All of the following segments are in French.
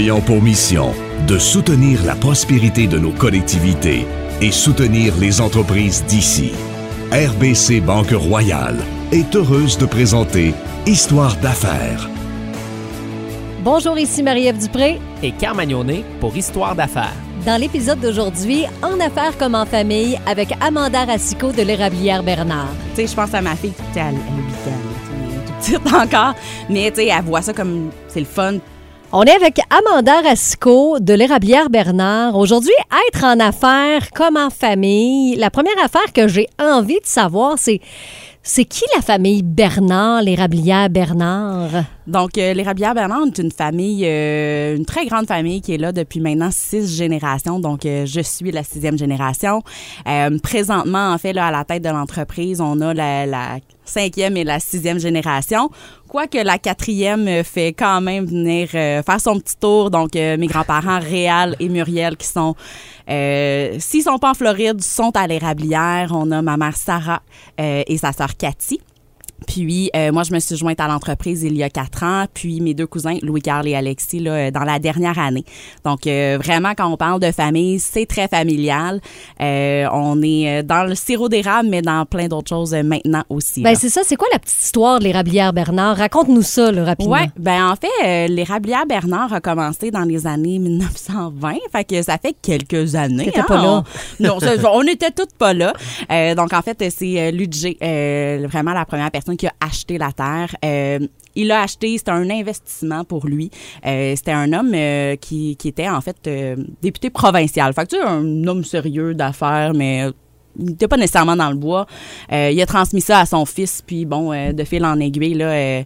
ayant pour mission de soutenir la prospérité de nos collectivités et soutenir les entreprises d'ici. RBC Banque Royale est heureuse de présenter Histoire d'affaires. Bonjour, ici Marie-Ève Dupré. Et Carmagnonet pour Histoire d'affaires. Dans l'épisode d'aujourd'hui, En affaires comme en famille, avec Amanda Racicot de l'Érablière Bernard. Tu sais, je pense à ma fille, elle, elle est toute petite encore, mais tu sais, elle voit ça comme c'est le fun. On est avec Amanda Racicot de l'Érablière Bernard. Aujourd'hui, être en affaires comme en famille. La première affaire que j'ai envie de savoir, c'est c'est qui la famille Bernard, l'Érablière Bernard? Donc, euh, l'Érablière Bernard est une famille, euh, une très grande famille qui est là depuis maintenant six générations. Donc, euh, je suis la sixième génération. Euh, présentement, en fait, là, à la tête de l'entreprise, on a la, cinquième et la sixième génération. Quoique la quatrième fait quand même venir faire son petit tour. Donc, mes grands-parents, Réal et Muriel, qui sont, euh, s'ils sont pas en Floride, sont à l'érablière. On a ma mère Sarah et sa sœur Cathy. Puis, euh, moi, je me suis jointe à l'entreprise il y a quatre ans. Puis, mes deux cousins, Louis-Carl et Alexis, là, dans la dernière année. Donc, euh, vraiment, quand on parle de famille, c'est très familial. Euh, on est dans le sirop d'érable, mais dans plein d'autres choses maintenant aussi. Ben, c'est ça. C'est quoi la petite histoire de l'Érablière Bernard? Raconte-nous ça, là, rapidement. Ouais, ben en fait, l'érablière Bernard a commencé dans les années 1920, fait que ça fait quelques années. Hein, pas là. On, non, on n'était toutes pas là. Donc en fait, c'est Ludger, vraiment la première personne qui a acheté la terre. Euh, il l'a acheté, c'était un investissement pour lui. Euh, c'était un homme euh, qui, qui était en fait député provincial. Fait que tu un homme sérieux d'affaires, mais il n'était pas nécessairement dans le bois. Il a transmis ça à son fils, puis bon, de fil en aiguille, là,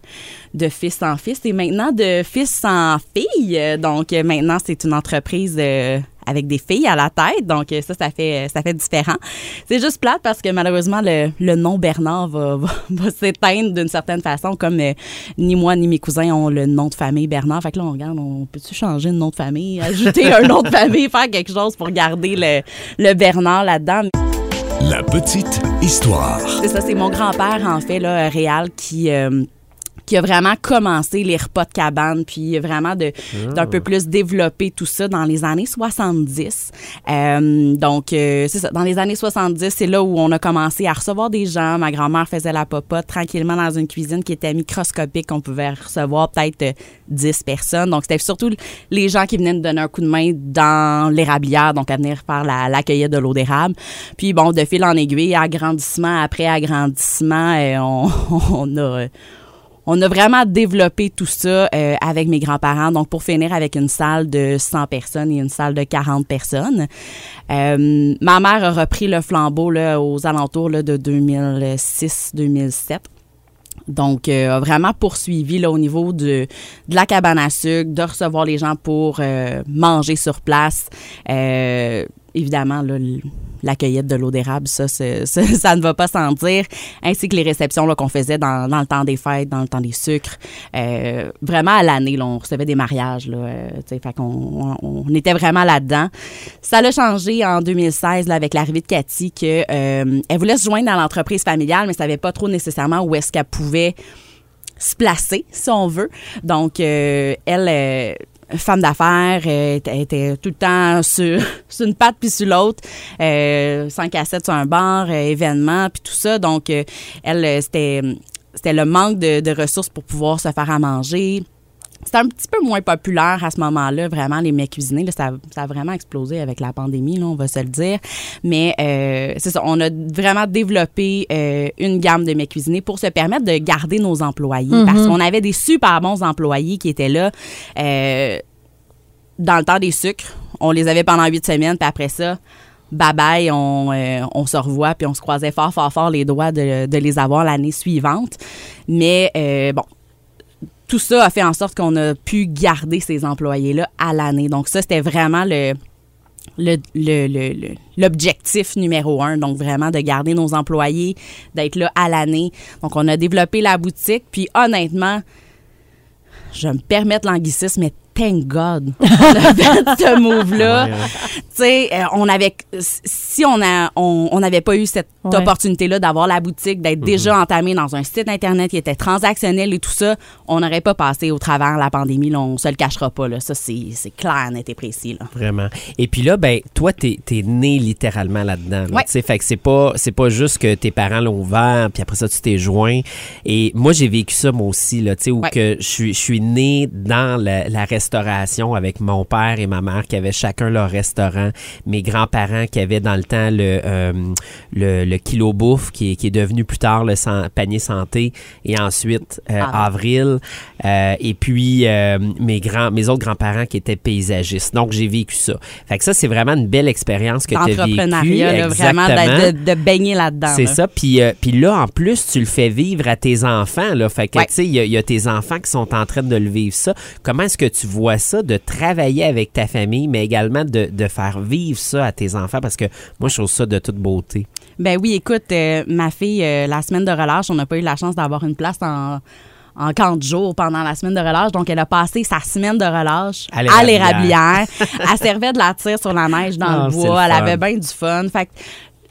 de fils en fils. Et maintenant, de fils en fille. Donc, maintenant, c'est une entreprise avec des filles à la tête. Donc, euh, ça, ça fait, ça fait différent. C'est juste plate parce que malheureusement, le, le nom Bernard va, va, va s'éteindre d'une certaine façon, comme euh, ni moi ni mes cousins ont le nom de famille Bernard. Fait que là, on regarde, on peut-tu changer de nom de famille, ajouter un nom de famille, faire quelque chose pour garder le, le Bernard là-dedans? La petite histoire. C'est ça, c'est mon grand-père, en fait, là, Réal, qui. euh, qui a vraiment commencé les repas de cabane, puis vraiment de d'un peu plus développer tout ça dans les années 70. Euh, donc, euh, c'est ça, dans les années 70, c'est là où on a commencé à recevoir des gens. Ma grand-mère faisait la popote tranquillement dans une cuisine qui était microscopique. On pouvait recevoir peut-être euh, 10 personnes. Donc, c'était surtout les gens qui venaient nous donner un coup de main dans l'érablière, donc à venir faire la, la cueillette de l'eau d'érable. Puis, bon, de fil en aiguille, agrandissement après agrandissement, euh, on, on a... on a vraiment développé tout ça euh, avec mes grands-parents. Donc, pour finir avec une salle de 100 personnes et une salle de 40 personnes. Euh, ma mère a repris le flambeau aux alentours de 2006-2007. Donc, euh, a vraiment poursuivi là, au niveau de, de la cabane à sucre, de recevoir les gens pour euh, manger sur place. Évidemment, là, la cueillette de l'eau d'érable, ça, ça, ne va pas sans dire, ainsi que les réceptions qu'on faisait dans, le temps des fêtes, dans le temps des sucres. Euh, vraiment à l'année, on recevait des mariages. Là, euh, fait qu'on on, était vraiment là-dedans. Ça l'a changé en 2016 là, avec l'arrivée de Cathy, que euh, elle voulait se joindre dans l'entreprise familiale, mais savait pas trop nécessairement où est-ce qu'elle pouvait se placer, si on veut. Donc, elle, femme d'affaires, euh, était, tout le temps sur, sur une patte puis sur l'autre, euh, 5 à 7 sur un bar, euh, événements, puis tout ça. Donc, euh, elle, euh, c'était c'était le manque de, de ressources pour pouvoir se faire à manger. C'était un petit peu moins populaire à ce moment-là, vraiment, les mets cuisinés. Là, ça, ça a vraiment explosé avec la pandémie, là, on va se le dire. Mais euh, c'est ça, on a vraiment développé euh, une gamme de mets cuisinés pour se permettre de garder nos employés. Parce qu'on avait des super bons employés qui étaient là euh, dans le temps des sucres. On les avait pendant huit semaines, puis après ça, bye bye, on, euh, on se revoit, puis on se croisait fort, fort, fort les doigts de, de les avoir l'année suivante. Mais euh, bon, tout ça a fait en sorte qu'on a pu garder ces employés-là à l'année. Donc ça, c'était vraiment le le- le- le- l'objectif numéro un, donc vraiment de garder nos employés, d'être là à l'année. Donc on a développé la boutique, puis honnêtement, je me permettre l'anglicisme, mais thank God, on a fait ce move-là. Ouais, ouais. Tu sais, euh, on avait, si on a, on on n'avait pas eu cette Ouais. opportunité-là d'avoir la boutique, d'être Mhm. déjà entamé dans un site internet qui était transactionnel et tout ça, on n'aurait pas passé au travers la pandémie. Là, on se le cachera pas. Là. Ça, c'est c'est clair, net et précis. Là. Vraiment. Et puis là, ben, toi, t'es es né littéralement là-dedans. là. Ouais. Tu sais, Fait que c'est pas, c'est pas juste que tes parents l'ont ouvert, puis après ça, tu t'es joint. Et moi, j'ai vécu ça, moi aussi, là, tu sais, où Ouais. que je suis, je suis né dans la, la restauration avec mon père et ma mère qui avaient chacun leur restaurant. Mes grands-parents qui avaient dans le temps le, euh, le, le kilo bouffe qui est, qui est devenu plus tard le san- panier santé et ensuite euh, avril. Euh, et puis euh, mes grands, mes autres grands-parents qui étaient paysagistes. Donc j'ai vécu ça. Fait que ça c'est vraiment une belle expérience que tu as vécue. Vraiment, de, de baigner là-dedans. C'est là. ça. Puis, puis là, en plus, tu le fais vivre à tes enfants. Là. Fait que, Ouais. tu sais, il y, y a tes enfants qui sont en train de le vivre ça. Comment est-ce que tu vois ça, de travailler avec ta famille, mais également de, de faire vivre ça à tes enfants? Parce que moi, je trouve ça de toute beauté. Ben oui, écoute, euh, ma fille, euh, la semaine de relâche, on n'a pas eu la chance d'avoir une place en, en camp de jour pendant la semaine de relâche. Donc, elle a passé sa semaine de relâche À l'érablière. elle servait de la tire sur la neige dans Ah, le bois. le Elle avait bien du fun. Fait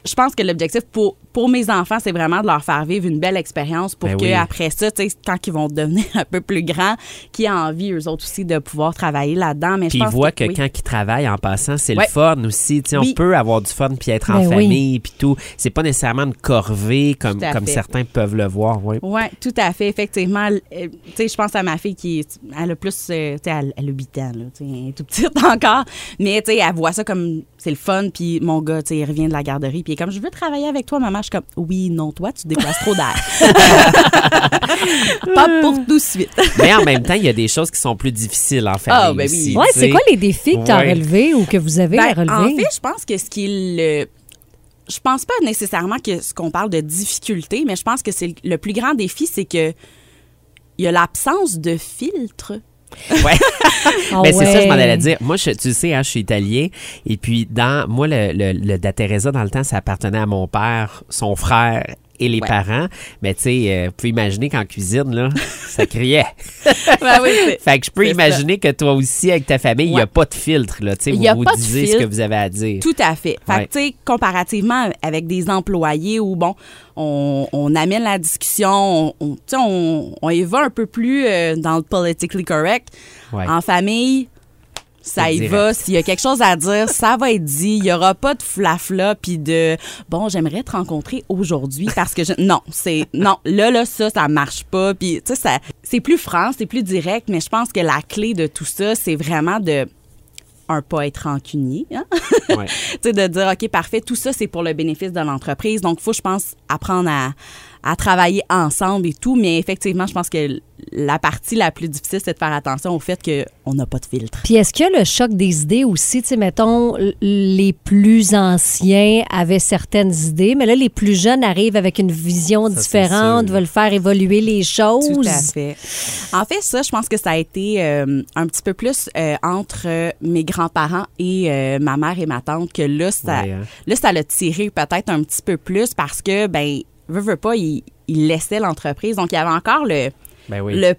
je pense que l'objectif pour, pour mes enfants, c'est vraiment de leur faire vivre une belle expérience pour Ben que oui. après ça, quand ils vont devenir un peu plus grands, qu'ils aient envie, eux autres aussi, de pouvoir travailler là-dedans. Mais Puis je ils voient que oui. quand ils travaillent en passant, c'est Ouais. le fun aussi. Tu sais, Oui. On peut avoir du fun puis être en Ben oui. famille puis tout. C'est pas nécessairement une corvée comme, certains peuvent le voir. Oui. Oui, tout à fait. Effectivement, euh, tu sais, je pense à ma fille qui est- elle a plus, euh, elle, elle a 8 ans, là, tu sais, elle est tout petite encore. Mais, tu sais, elle voit ça comme, c'est le fun. Puis mon gars, tu sais, il revient de la garderie. Puis est comme, je veux travailler avec toi, maman. Je suis comme, oui, non, toi, tu déplaces trop d'air. Pas pour tout de suite. Mais en même temps, il y a des choses qui sont plus difficiles en famille Ah, ben oui. Ouais, c'est quoi les défis que tu as Ouais. relevés ou que vous avez à Ben, relever? en fait, je pense que ce qui est le. Je pense pas nécessairement que ce qu'on parle de difficulté, mais je pense que c'est le plus grand défi, c'est que il y a l'absence de filtre. Ouais. Ah Mais c'est ça, je m'en ouais. allais dire. Moi, je, tu sais, hein, je suis italien. Et puis, dans moi, le, le, le Da Teresa, dans le temps, ça appartenait à mon père, son frère et les Ouais. parents. Mais tu sais, euh, vous pouvez imaginer qu'en cuisine, là, ça criait. Ben oui, Fait que je peux imaginer que toi aussi, avec ta famille, il n'y a pas de filtre. Là, tu sais, Il vous y a vous pas de disiez ce filtre. que vous avez à dire. Tout à fait. Fait Ouais. que, tu sais, comparativement avec des employés où, bon, on, on amène la discussion, on, on, tu sais, on, y va un peu plus euh, dans le politically correct. En famille, ça y direct. va. S'il y a quelque chose à dire, ça va être dit. Il n'y aura pas de flafla puis de bon, j'aimerais te rencontrer aujourd'hui parce que je... non, c'est non, là là ça ça marche pas puis tu sais c'est plus franc, c'est plus direct, mais je pense que la clé de tout ça, c'est vraiment de un pas être rancunier, hein? Ouais. tu sais, de dire, OK, parfait, tout ça, c'est pour le bénéfice de l'entreprise. Donc, il faut, je pense, apprendre à, à travailler ensemble et tout. Mais effectivement, je pense que la partie la plus difficile, c'est de faire attention au fait qu'on n'a pas de filtre. Puis est-ce qu'il y a le choc des idées aussi? Tu sais, mettons, les plus anciens avaient certaines idées, mais là, les plus jeunes arrivent avec une vision Ça, différente, veulent faire évoluer les choses? Tout à fait. En fait, ça, je pense que ça a été euh, un petit peu plus euh, entre mes grands-parents et euh, ma mère et ma tante que là, ça, Ouais, hein. là, ça l'a tiré peut-être un petit peu plus parce que, ben, veut, veut pas, ils il laissaient l'entreprise. Donc, il y avait encore le, Ben oui. le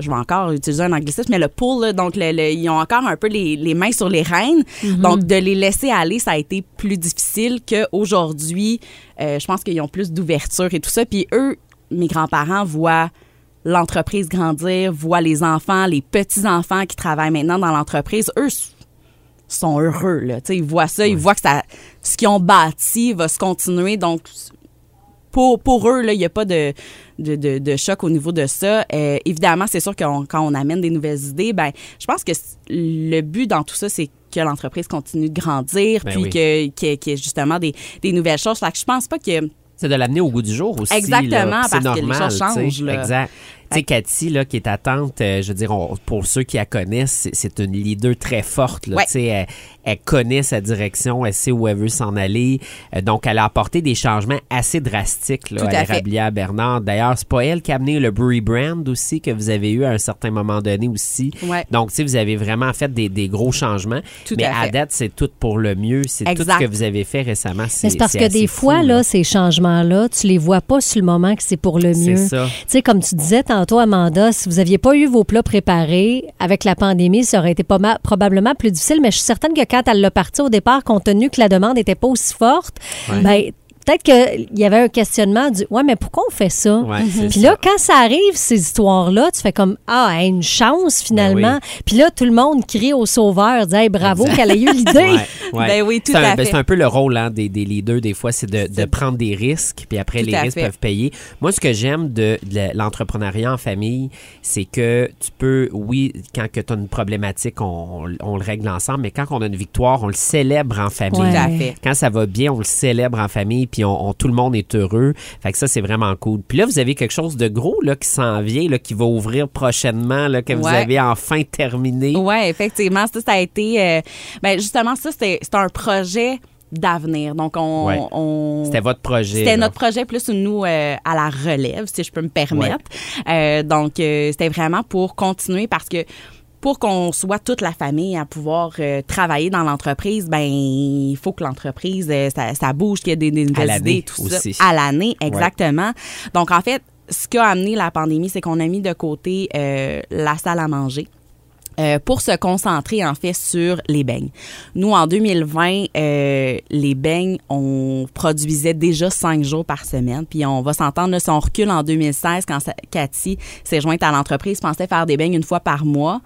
je vais encore utiliser un anglicisme, mais le pull, là, donc le- le- ils ont encore un peu les, les mains sur les rênes. Donc, de les laisser aller, ça a été plus difficile qu'aujourd'hui. Euh, je pense qu'ils ont plus d'ouverture et tout ça. Puis eux, mes grands-parents voient l'entreprise grandir, voient les enfants, les petits-enfants qui travaillent maintenant dans l'entreprise. Eux sont heureux. Là. Tu sais, Ils voient ça, ils voient que ça, ce qu'ils ont bâti va se continuer. Donc, pour, pour eux, il n'y a pas de, de, de- de choc au niveau de ça. Euh, évidemment, c'est sûr que quand on amène des nouvelles idées, ben, je pense que le but dans tout ça, c'est que l'entreprise continue de grandir, Ben puis oui. que- que- qu'il y ait justement des, des nouvelles choses. Fait que je pense pas que C'est de l'amener au goût du jour aussi. Exactement, là. Parce que les choses changent, là. Exact. Tu sais, Cathy, là, qui est ta tante, euh, je veux dire, on- pour ceux qui la connaissent, c'est- c'est une leader très forte. Là, Ouais. Tu sais, elle, elle connaît sa direction, elle sait où elle veut s'en aller. Euh, donc, elle a apporté des changements assez drastiques là, Tout à à Bernard. D'ailleurs, c'est pas elle qui a amené le Brewery Brand aussi, que vous avez eu à un certain moment donné aussi. Ouais. Donc, tu sais, vous avez vraiment fait des, des gros changements. Tout mais à date, c'est tout pour le mieux. C'est tout ce que vous avez fait récemment. C'est parce que des fou, fois, là, ces changements-là, tu les vois pas sur le moment que c'est pour le C'est mieux. ça. Tu sais, comme tu disais tantôt, Amanda, si vous n'aviez pas eu vos plats préparés avec la pandémie, ça aurait été pas mal- probablement plus difficile, mais je suis certaine que quand elle l'a parti au départ, compte tenu que la demande n'était pas aussi forte, ben, peut-être qu'il y avait un questionnement du Ouais, mais pourquoi on fait ça? Ouais, c'est Puis ça. là, quand ça arrive, ces histoires-là, tu fais comme Ah, hey, une chance finalement. Ben Puis là, tout le monde crie au sauveur, dit Hey, bravo qu'elle ait eu l'idée. Ouais, ouais. Ben oui, tout c'est un, à ben, fait. c'est un peu le rôle hein, des, des leaders, des fois, c'est de, de prendre des risques, puis après, Tout les risques fait. peuvent payer. Moi, ce que j'aime de, de l'entrepreneuriat en famille, c'est que tu peux, oui, quand tu as une problématique, on, on le règle ensemble, mais quand on a une victoire, on le célèbre en famille. Ouais. Tout à fait. Quand ça va bien, on le célèbre en famille, puis on, on- tout le monde est heureux. Fait que ça, c'est vraiment cool. Puis là, vous avez quelque chose de gros là, qui s'en vient, là, qui va ouvrir prochainement, là, que vous avez enfin terminé. Oui, effectivement. Ça, ça a été. euh, ben, justement, ça, c'était c'était un projet d'avenir. Donc, on. Ouais. on- C'était votre projet. C'était notre projet plus nous euh, à la relève, si je peux me permettre. Euh, donc, euh, c'était vraiment pour continuer parce que pour qu'on soit toute la famille à pouvoir euh, travailler dans l'entreprise, ben il faut que l'entreprise euh, ça, ça bouge, qu'il y ait des, des nouvelles l'année idées, tout aussi. ça à l'année exactement. Donc en fait, ce qui a amené la pandémie, c'est qu'on a mis de côté euh, la salle à manger. Euh, pour se concentrer en fait sur les beignes. Nous, en 2020, euh, les beignes, on produisait déjà cinq jours par semaine. Puis on va s'entendre, là, si on recule en 2016, quand Cathy s'est jointe à l'entreprise, pensait faire des beignes une fois par mois.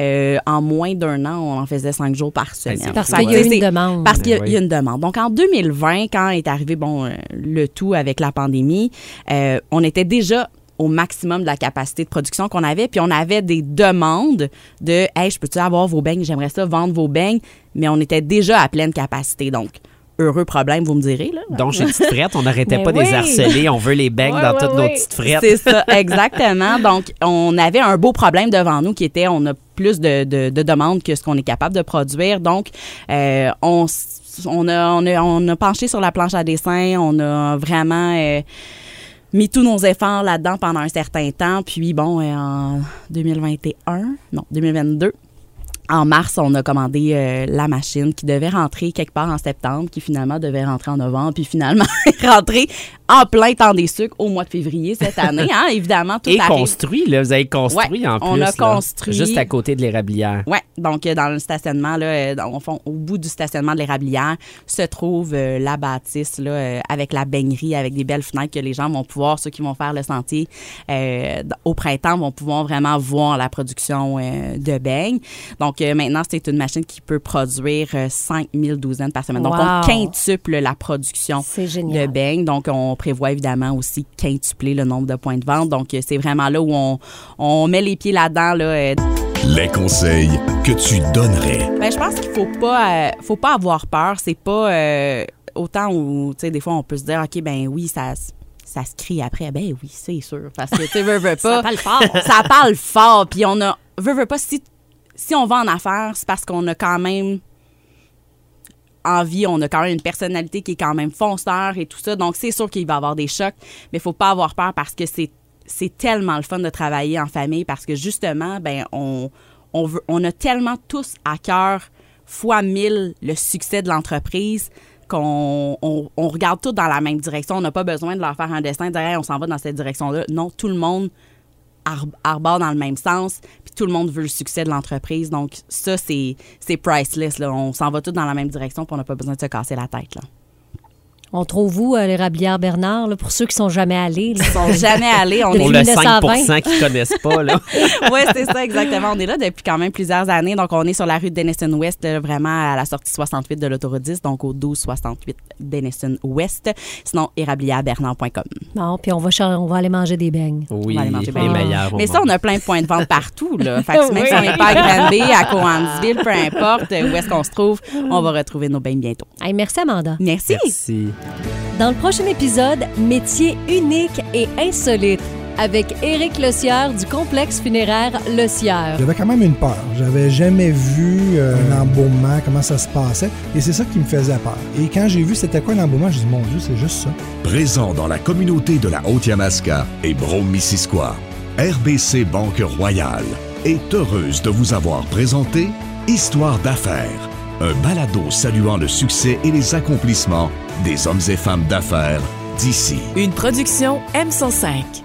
Euh, en moins d'un an, on en faisait cinq jours par semaine. c'est Parce qu'il y a une demande. Parce qu'il y, a- Oui. il y a une demande. Donc, en 2020, quand est arrivé bon, le tout avec la pandémie, euh, on était déjà au maximum de la capacité de production qu'on avait, puis on avait des demandes de « Hey, je peux-tu avoir vos beignes? J'aimerais ça vendre vos beignes. » Mais on était déjà à pleine capacité. Donc, heureux problème, vous me direz. Là. Donc, chez Petite Frette, on n'arrêtait pas de les oui. harceler. On veut les beignes dans toutes nos petites frettes. C'est ça, exactement. Donc, on avait un beau problème devant nous qui était, on a plus de, de- de demandes que ce qu'on est capable de produire. Donc, euh, on, on, a, on, a, on a penché sur la planche à dessin. On a vraiment euh, mis tous nos efforts là-dedans pendant un certain temps. Puis, bon, euh, en 2021, non, 2022, en mars, on a commandé euh, la machine qui devait rentrer quelque part en septembre, qui finalement devait rentrer en novembre, puis finalement est rentrée en plein temps des sucres au mois de février cette année. Hein, évidemment, tout Et arrive. construit, là. Vous avez construit Ouais, en plus. on a là, construit. Juste à côté de l'érablière. Oui, donc euh, dans le stationnement, là, euh, fond, au bout du stationnement de l'érablière, se trouve euh, la bâtisse là, euh, avec la baignerie, avec des belles fenêtres que les gens vont pouvoir, ceux qui vont faire le sentier au printemps, vont pouvoir vraiment voir la production de beignes. Donc euh, maintenant, c'est une machine qui peut produire euh, 5000 douzaines par semaine. Donc on quintuple la production C'est de beignes. Donc, on prévoit évidemment aussi quintupler le nombre de points de vente. Donc, euh, c'est vraiment là où on, on met les pieds là-dedans. Là, euh, Les conseils que tu donnerais. ben, je pense qu'il faut pas, euh, faut pas avoir peur. C'est pas euh, autant où, tu sais, des fois, on peut se dire, OK, ben oui, ça, ça se crie après. Ben oui, c'est sûr. Parce que, tu sais, veux, veux pas. Ça parle fort. ça parle fort. Puis on a, veut, veut pas, si, si on va en affaires, c'est parce qu'on a quand même envie, on a quand même une personnalité qui est quand même fonceur et tout ça. Donc, c'est sûr qu'il va y avoir des chocs, mais il faut pas avoir peur parce que c'est tellement le fun de travailler en famille parce que justement, ben on, on, on a tellement tous à cœur fois mille le succès de l'entreprise qu'on on, regarde tout dans la même direction. On n'a pas besoin de leur faire un dessin, de dire Hey, on s'en va dans cette direction-là. Non, tout le monde arbore dans le même sens, puis tout le monde veut le succès de l'entreprise. Donc, ça, c'est priceless. Là. On s'en va tous dans la même direction, puis on n'a pas besoin de se casser la tête. On trouve où, euh, l'érablière Bernard, là, pour ceux qui sont jamais allés? là? Ils sont jamais allés. On Depuis Pour est... le 1920. 5 qui connaissent pas, là. oui, c'est ça, exactement. On est là depuis quand même plusieurs années. Donc, on est sur la rue de Denison là, vraiment à la sortie 68 de l'autoroute 10, donc au 1268 Denison Ouest. Sinon, érablièrebernard.com. Bon, puis on va, on aller manger des beignes. Oui, va aller manger les meilleurs. Mais ça, on a plein de points de vente partout. Là. Fait que même si on n'est pas à Granby, à Cowansville, peu importe où est-ce qu'on se trouve, on va retrouver nos bains bientôt. Hey, merci, Amanda. Merci. Merci. Dans le prochain épisode, métier unique et insolite avec Éric Lecieur du complexe funéraire Le Sieur. J'avais quand même une peur. J'avais jamais vu euh, un embaumement, comment ça se passait. Et c'est ça qui me faisait peur. Et quand j'ai vu c'était quoi un embaumement, je dis mon Dieu, c'est juste ça. Présent dans la communauté de la Haute-Yamaska et Brome-Missisquoi, RBC Banque Royale est heureuse de vous avoir présenté Histoire d'affaires, un balado saluant le succès et les accomplissements des hommes et femmes d'affaires d'ici. Une production M105.